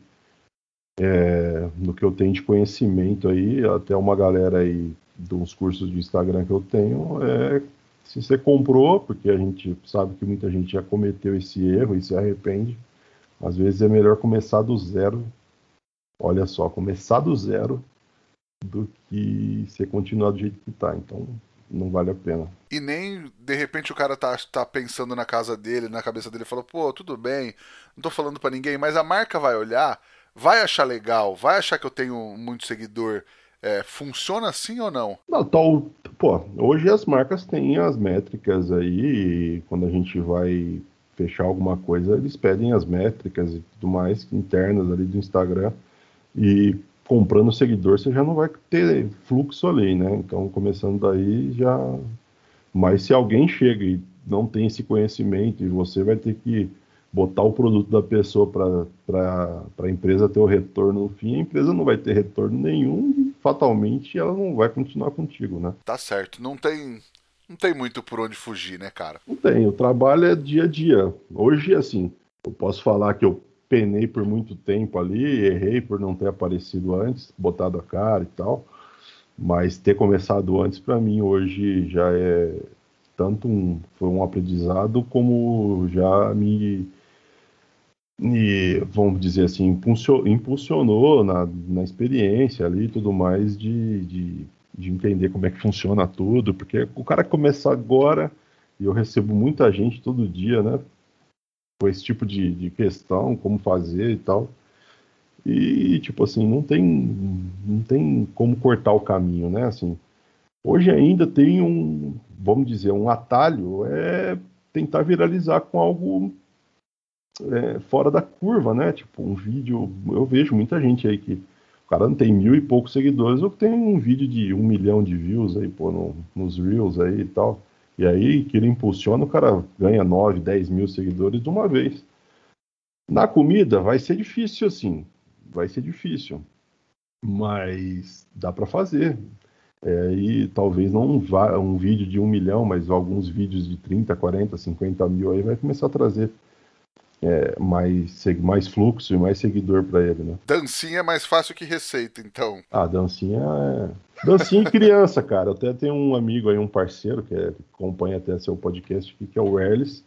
é, no que eu tenho de conhecimento aí, até uma galera aí uns cursos de Instagram que eu tenho, é se você comprou, porque a gente sabe que muita gente já cometeu esse erro e se arrepende, às vezes é melhor começar do zero. Olha só, começar do zero do que você continuar do jeito que tá. Então, não vale a pena. E nem, de repente, o cara tá, tá pensando na casa dele, na cabeça dele, falou, pô, tudo bem, não tô falando para ninguém, mas a marca vai olhar, vai achar legal, vai achar que eu tenho muito seguidor. É, funciona assim ou não? Não, tal, pô, hoje as marcas têm as métricas aí, quando a gente vai fechar alguma coisa, eles pedem as métricas e tudo mais internas ali do Instagram. E comprando seguidor, você já não vai ter fluxo ali, né? Então, começando daí, já. Mas se alguém chega e não tem esse conhecimento e você vai ter que botar o produto da pessoa para a empresa ter o retorno no fim, a empresa não vai ter retorno nenhum fatalmente ela não vai continuar contigo, né? Tá certo, não tem não tem muito por onde fugir, né, cara? Não tem, o trabalho é dia a dia. Hoje, assim, eu posso falar que eu penei por muito tempo ali, errei por não ter aparecido antes, botado a cara e tal, mas ter começado antes para mim hoje já é tanto um foi um aprendizado como já me e vamos dizer assim, impulsionou na, na experiência ali e tudo mais de, de, de, entender como é que funciona tudo, porque o cara começa agora, e eu recebo muita gente todo dia, né, com esse tipo de, de questão, como fazer e tal, e tipo assim, não tem, não tem como cortar o caminho, né, assim, hoje ainda tem um, vamos dizer, um atalho, é tentar viralizar com algo é, fora da curva, né? Tipo, um vídeo. Eu vejo muita gente aí que o cara não tem mil e poucos seguidores, ou tem um vídeo de um milhão de views aí, pô, no, nos Reels aí e tal. E aí que ele impulsiona, o cara ganha 9, 10 mil seguidores de uma vez. Na comida vai ser difícil assim, vai ser difícil, mas dá para fazer. É, e talvez não vá um vídeo de um milhão, mas alguns vídeos de 30, 40, 50 mil aí vai começar a trazer é, mais, mais fluxo e mais seguidor para ele, né? Dancinha é mais fácil que receita, então. Ah, dancinha é. Dancinha criança, cara. Eu até tenho um amigo aí, um parceiro, que, é, que acompanha até seu podcast, que é o Erles.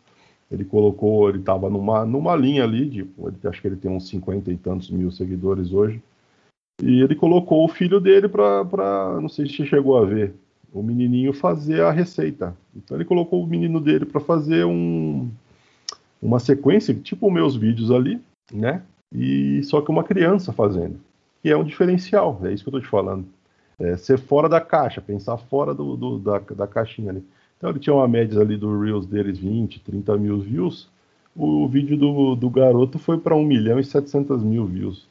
Ele colocou, ele tava numa, numa linha ali, de, acho que ele tem uns 50 e tantos mil seguidores hoje. E ele colocou o filho dele para, não sei se chegou a ver, o menininho fazer a receita. Então ele colocou o menino dele para fazer um, uma sequência, tipo meus vídeos ali, né? E só que uma criança fazendo, que é um diferencial, é isso que eu tô te falando. É ser fora da caixa, pensar fora do, do da, da caixinha ali. Então ele tinha uma média ali do Reels deles 20, 30 mil views. O vídeo do, do garoto foi para 1 milhão e 700 mil views.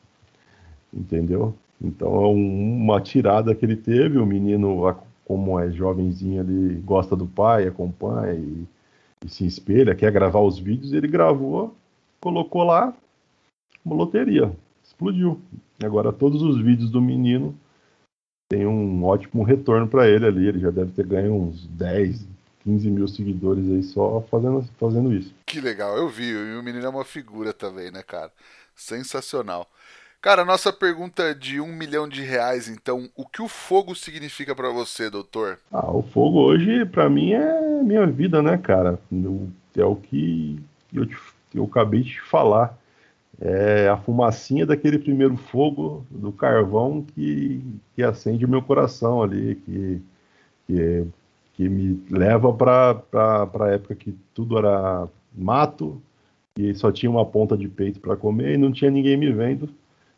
Entendeu? Então é um, uma tirada que ele teve. O menino, como é jovenzinho, ele gosta do pai, acompanha e e se espelha, quer gravar os vídeos, ele gravou, colocou lá, uma loteria, explodiu. Agora todos os vídeos do menino tem um ótimo retorno para ele ali, ele já deve ter ganho uns 10, 15 mil seguidores aí só fazendo, fazendo isso. Que legal, eu vi, e o menino é uma figura também, né, cara? Sensacional. Cara, nossa pergunta de um milhão de reais, então, o que o fogo significa para você, doutor? Ah, o fogo hoje, para mim, é minha vida, né, cara? É o que eu, te, eu acabei de falar. É a fumacinha daquele primeiro fogo do carvão que, que acende o meu coração ali, que, que, que me leva para a época que tudo era mato e só tinha uma ponta de peito para comer e não tinha ninguém me vendo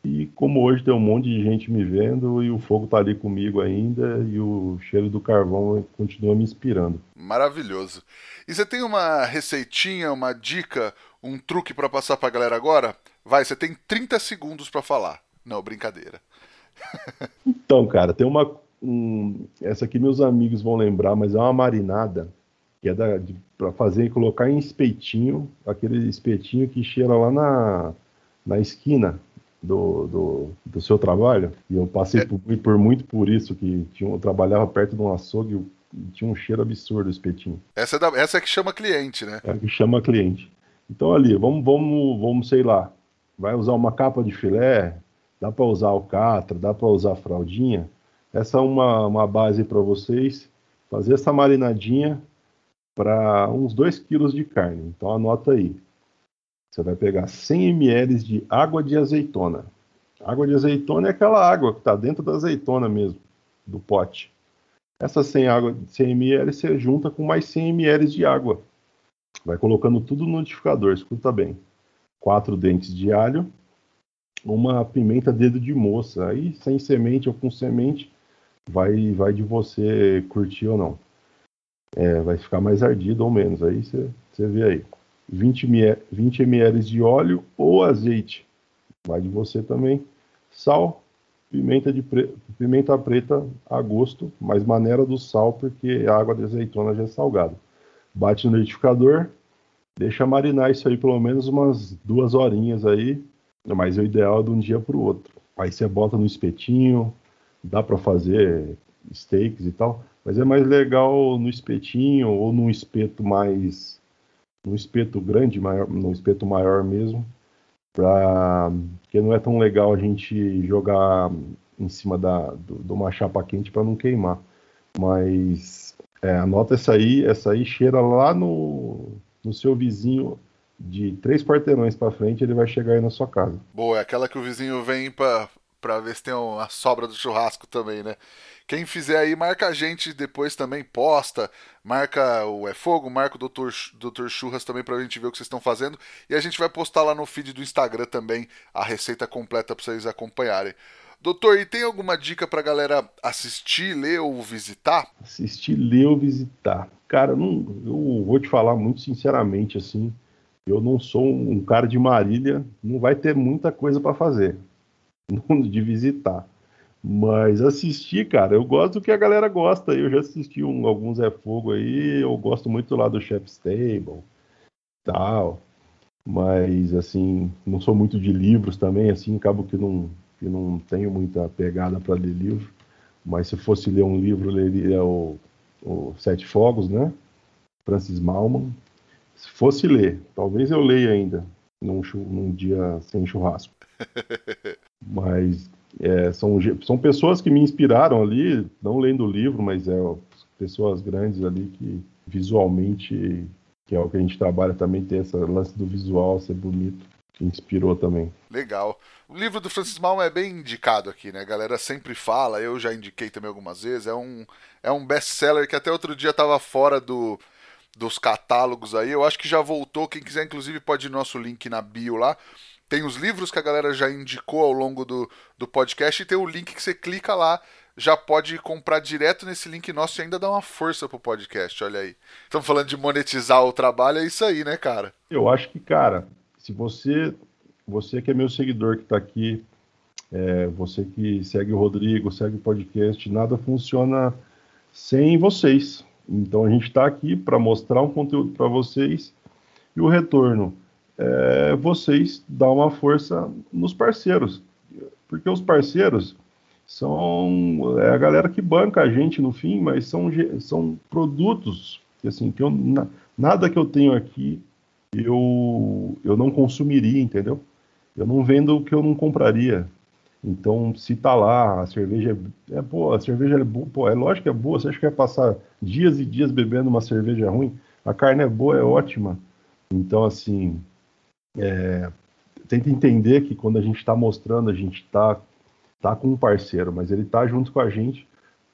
e como hoje tem um monte de gente me vendo e o fogo tá ali comigo ainda e o cheiro do carvão continua me inspirando. Maravilhoso. E você tem uma receitinha, uma dica, um truque para passar pra galera agora? Vai, você tem 30 segundos para falar. Não, brincadeira. então, cara, tem uma. Um, essa aqui meus amigos vão lembrar, mas é uma marinada que é para fazer e colocar em espetinho, aquele espetinho que cheira lá na, na esquina do, do, do, seu trabalho, e eu passei é. por, por, muito por isso, que tinha, eu trabalhava perto de um açougue e tinha um cheiro absurdo o espetinho. Essa é, da, essa é que chama cliente, né? É que chama cliente. Então ali, vamos, vamos, vamos, sei lá, vai usar uma capa de filé, dá para usar alcatra, dá para usar fraldinha. Essa é uma, uma base para vocês fazer essa marinadinha para uns 2 quilos de carne. Então anota aí. Você vai pegar 100 ml de água de azeitona. Água de azeitona é aquela água que está dentro da azeitona mesmo, do pote. Essa 100, água, 100 ml você junta com mais 100 ml de água. Vai colocando tudo no notificador, escuta bem. Quatro dentes de alho, uma pimenta dedo de moça. Aí, sem semente ou com semente, vai, vai de você curtir ou não. É, vai ficar mais ardido ou menos. Aí você vê aí. 20, 20 ml de óleo ou azeite. Vai de você também. Sal, pimenta, de pre... pimenta preta a gosto, mas maneira do sal, porque a água de azeitona já é salgada. Bate no liquidificador, deixa marinar isso aí pelo menos umas duas horinhas aí, mas o ideal é de um dia para o outro. Aí você bota no espetinho, dá para fazer steaks e tal, mas é mais legal no espetinho ou num espeto mais no espeto grande, maior, no espeto maior mesmo, pra, porque não é tão legal a gente jogar em cima da, do, de uma chapa quente para não queimar. Mas é, anota essa aí, essa aí cheira lá no, no seu vizinho de três quarteirões para frente, ele vai chegar aí na sua casa. Boa, é aquela que o vizinho vem para ver se tem uma sobra do churrasco também, né? Quem fizer aí, marca a gente depois também, posta, marca o É Fogo, marca o Dr. Dr. Churras também pra gente ver o que vocês estão fazendo. E a gente vai postar lá no feed do Instagram também a receita completa pra vocês acompanharem. Doutor, e tem alguma dica pra galera assistir, ler ou visitar? Assistir, ler ou visitar. Cara, não, eu vou te falar muito sinceramente assim. Eu não sou um cara de Marília, não vai ter muita coisa para fazer de visitar. Mas assistir, cara, eu gosto do que a galera gosta. Eu já assisti um, alguns É Fogo aí, eu gosto muito lá do Chef's Table, tal. Mas, assim, não sou muito de livros também, assim, acabo que não, que não tenho muita pegada para ler livro. mas se fosse ler um livro, leria o, o Sete Fogos, né? Francis Malman. Se fosse ler, talvez eu leia ainda num, num dia sem churrasco. mas é, são, são pessoas que me inspiraram ali, não lendo o livro, mas é pessoas grandes ali que visualmente, que é o que a gente trabalha também, tem esse lance do visual ser bonito, que inspirou também. Legal. O livro do Francis Malm é bem indicado aqui, né? A galera sempre fala, eu já indiquei também algumas vezes. É um, é um best-seller que até outro dia estava fora do, dos catálogos aí. Eu acho que já voltou. Quem quiser, inclusive, pode ir no nosso link na bio lá. Tem os livros que a galera já indicou ao longo do, do podcast e tem o link que você clica lá. Já pode comprar direto nesse link nosso e ainda dar uma força pro podcast, olha aí. Estamos falando de monetizar o trabalho, é isso aí, né, cara? Eu acho que, cara, se você você que é meu seguidor que está aqui, é, você que segue o Rodrigo, segue o podcast, nada funciona sem vocês. Então a gente está aqui para mostrar um conteúdo para vocês e o retorno é vocês dar uma força nos parceiros, porque os parceiros são é a galera que banca a gente no fim, mas são, são produtos que assim que eu, nada que eu tenho aqui eu eu não consumiria, entendeu? Eu não vendo o que eu não compraria. Então, se tá lá, a cerveja é, é boa, a cerveja é boa, pô, é lógico que é boa, você acha que vai passar dias e dias bebendo uma cerveja ruim? A carne é boa, é ótima. Então, assim, é, tenta entender que quando a gente está mostrando, a gente está tá com um parceiro, mas ele está junto com a gente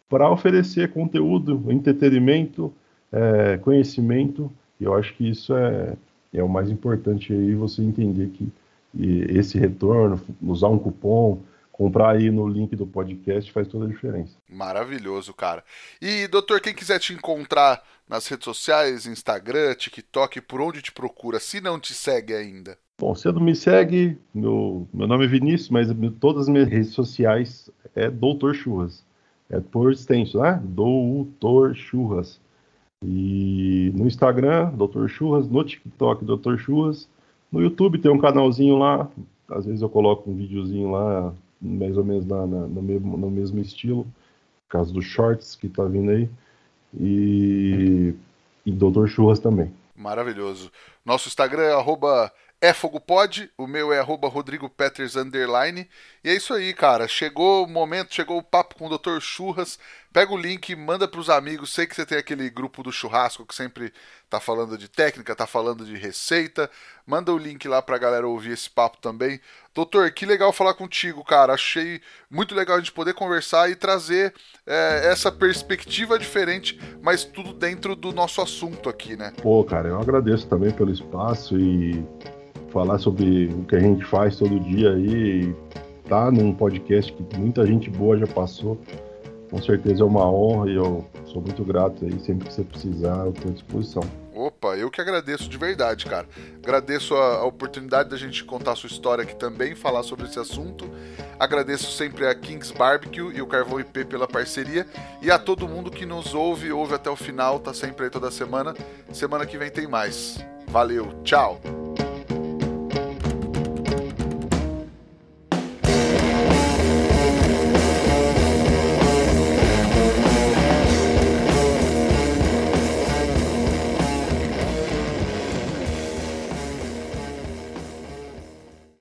para oferecer conteúdo, entretenimento, é, conhecimento. E eu acho que isso é, é o mais importante aí, você entender que esse retorno, usar um cupom, comprar aí no link do podcast faz toda a diferença. Maravilhoso, cara. E, doutor, quem quiser te encontrar nas redes sociais, Instagram, TikTok, por onde te procura, se não te segue ainda? Bom, você não me segue, meu, meu nome é Vinícius, mas todas as minhas redes sociais é Doutor Churras. É por extenso, né? Doutor Churras. E no Instagram, Doutor Churras, no TikTok, Doutor Churras. No YouTube tem um canalzinho lá, às vezes eu coloco um videozinho lá, mais ou menos na, na, no, mesmo, no mesmo estilo, por causa dos shorts que tá vindo aí. E, e Doutor Churras também. Maravilhoso. Nosso Instagram é arroba é Fogo Pod, o meu é arroba Rodrigo Peters underline. E é isso aí, cara. Chegou o momento, chegou o papo com o Dr. Churras. Pega o link, manda pros amigos. Sei que você tem aquele grupo do churrasco que sempre tá falando de técnica, tá falando de receita. Manda o link lá pra galera ouvir esse papo também. Doutor, que legal falar contigo, cara. Achei muito legal a gente poder conversar e trazer é, essa perspectiva diferente, mas tudo dentro do nosso assunto aqui, né? Pô, cara, eu agradeço também pelo espaço e falar sobre o que a gente faz todo dia aí, tá num podcast que muita gente boa já passou. Com certeza é uma honra e eu sou muito grato aí. Sempre que você precisar, eu estou à disposição. Opa, eu que agradeço de verdade, cara. Agradeço a, a, oportunidade da gente contar a sua história aqui também, falar sobre esse assunto. Agradeço sempre a Kings Barbecue e o Carvão IP pela parceria. E a todo mundo que nos ouve, ouve até o final, tá sempre aí toda semana. Semana que vem tem mais. Valeu, tchau!